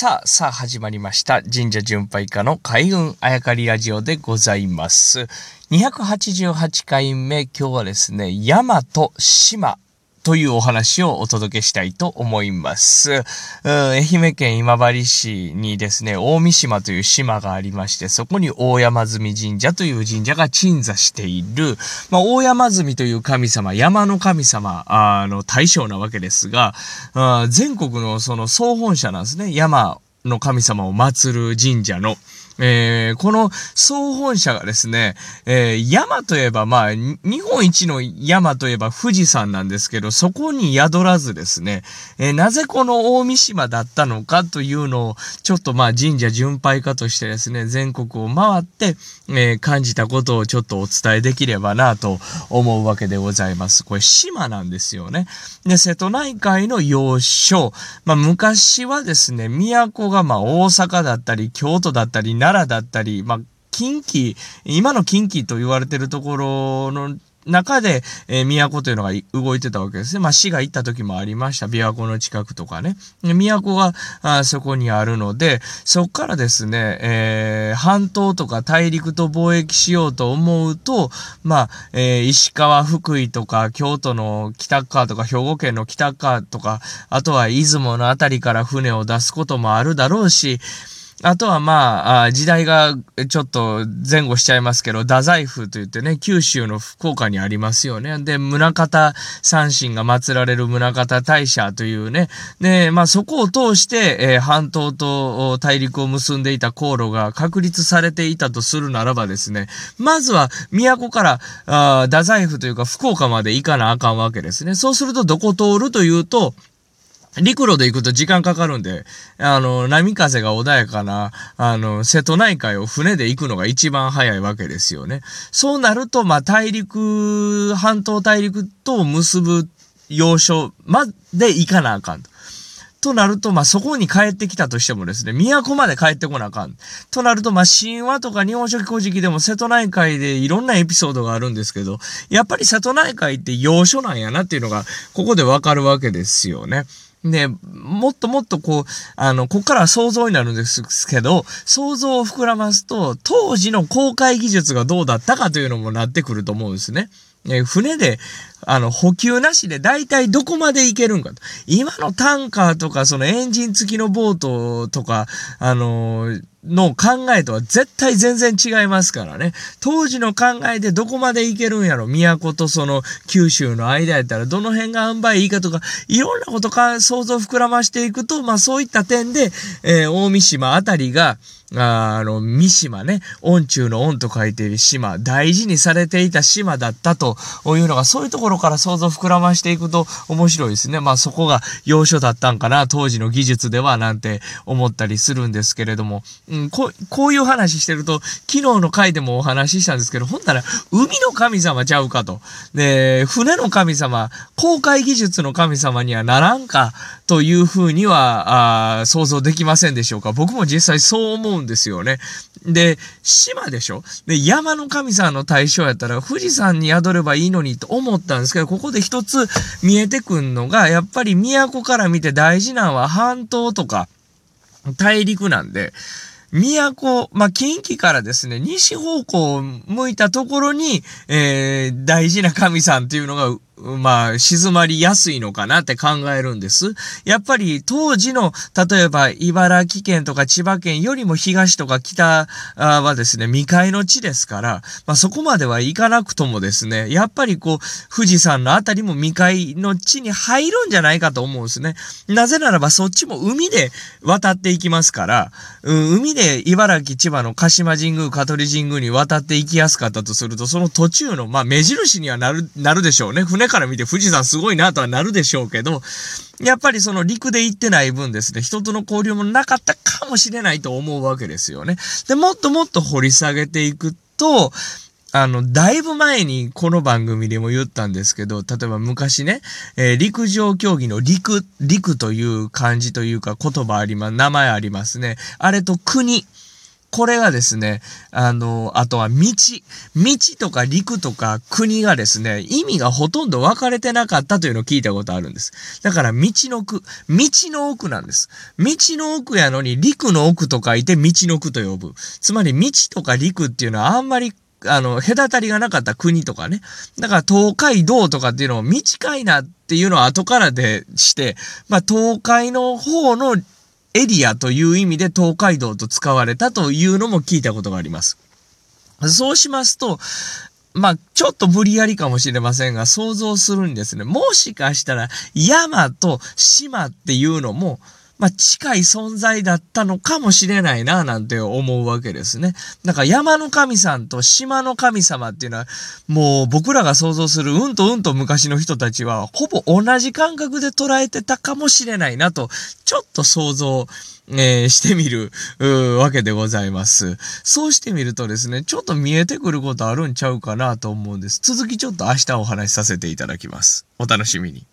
さあ、さあ始まりました。神社巡拝家の開運あやかりラジオでございます。288回目、今日はですね、山と島というお話をお届けしたいと思います。愛媛県今治市にですね、大三島という島がありまして、そこに大山積神社という神社が鎮座している、まあ、大山積という神様、山の神様あの大将なわけですが、全国のその総本社なんですね。山の神様を祀る神社の。えー、この総本社がですね、えー、山といえば、まあ、日本一の山といえば富士山なんですけど、そこに宿らずですね、えー、なぜこの大三島だったのかというのを、ちょっとまあ神社巡拝家としてですね、全国を回って、え感じたことをちょっとお伝えできればなと思うわけでございます。これ島なんですよね。で、瀬戸内海の要所、まあ昔はですね、都がまあ大阪だったり、京都だったり、奈良だったり、まあ、近畿、今の近畿と言われてるところの中で、えー、都というのが動いてたわけですね。まあ、市が行った時もありました。琵琶湖の近くとかね。都があそこにあるので、そこからですね、えー、半島とか大陸と貿易しようと思うと、まあ、えー、石川、福井とか、京都の北側とか、兵庫県の北側とか、あとは出雲のあたりから船を出すこともあるだろうし、あとはまあ、時代がちょっと前後しちゃいますけど、太宰府といってね、九州の福岡にありますよね。で、宗方三神が祀られる宗方大社というね、で、まあそこを通して、えー、半島と大陸を結んでいた航路が確立されていたとするならばですね、まずは都からあ太宰府というか福岡まで行かなあかんわけですね。そうするとどこ通るというと、陸路で行くと時間かかるんで、あの、波風が穏やかな、あの、瀬戸内海を船で行くのが一番早いわけですよね。そうなると、まあ、大陸、半島大陸と結ぶ要所まで行かなあかんと。となると、まあ、そこに帰ってきたとしてもですね、都まで帰ってこなあかん。となると、まあ、神話とか日本書紀古事記でも瀬戸内海でいろんなエピソードがあるんですけど、やっぱり瀬戸内海って要所なんやなっていうのが、ここでわかるわけですよね。ね、もっともっとこう、あの、こっからは想像になるんですけど、想像を膨らますと、当時の航海技術がどうだったかというのもなってくると思うんですね。え船で、あの、補給なしで大体どこまで行けるんかと。今のタンカーとか、そのエンジン付きのボートとか、あのー、の考えとは絶対全然違いますからね。当時の考えでどこまで行けるんやろ都とその九州の間やったらどの辺が塩梅いいかとか、いろんなことか想像膨らましていくと、まあそういった点で、えー、大三島あたりが、あの、三島ね、恩中の恩と書いている島、大事にされていた島だったというのが、そういうところから想像膨らましていくと面白いですね。まあそこが要所だったんかな、当時の技術ではなんて思ったりするんですけれども、うん、ここういう話してると、昨日の回でもお話ししたんですけど、ほんなら、海の神様ちゃうかと。で、船の神様、航海技術の神様にはならんか、というふうには、あ想像できませんでしょうか。僕も実際そう思うんですよね。で、島でしょ？で、山の神様の対象やったら富士山に宿ればいいのにと思ったんですけど、ここで一つ見えてくんのが、やっぱり都から見て大事なのは半島とか大陸なんで、都、まあ、近畿からですね、西方向を向いたところに、えー、大事な神さんっていうのがまあ、静まりやすいのかなって考えるんです。やっぱり当時の、例えば茨城県とか千葉県よりも東とか北はですね、未開の地ですから、まあそこまでは行かなくともですね、やっぱりこう、富士山のあたりも未開の地に入るんじゃないかと思うんですね。なぜならばそっちも海で渡っていきますから、うん、海で茨城、千葉の鹿島神宮、香取神宮に渡っていきやすかったとすると、その途中の、まあ目印にはなる、なるでしょうね。船から見て富士山すごいなとはなるでしょうけど、やっぱりその陸で行ってない分ですね、人との交流もなかったかもしれないと思うわけですよね。で、もっともっと掘り下げていくと、あの、だいぶ前にこの番組でも言ったんですけど、例えば昔ね、えー、陸上競技の陸、陸という漢字というか言葉あります、名前ありますね。あれと国。これがですね、あの、あとは道。道とか陸とか国がですね、意味がほとんど分かれてなかったというのを聞いたことあるんです。だから道の区、道の奥なんです。道の奥やのに陸の奥と書いて道の区と呼ぶ。つまり道とか陸っていうのはあんまりあの、隔たりがなかった国とかね。だから東海道とかっていうのを短いなっていうのは後からでして、まあ東海の方のエリアという意味で東海道と使われたというのも聞いたことがあります。そうしますと、まあ、ちょっと無理やりかもしれませんが、想像するんですね。もしかしたら、山と島っていうのも、まあ、近い存在だったのかもしれないな、なんて思うわけですね。だか山の神さんと島の神様っていうのは、もう僕らが想像するうんとうんと昔の人たちは、ほぼ同じ感覚で捉えてたかもしれないなと、ちょっと想像、えー、してみる、わけでございます。そうしてみるとですね、ちょっと見えてくることあるんちゃうかなと思うんです。続きちょっと明日お話しさせていただきます。お楽しみに。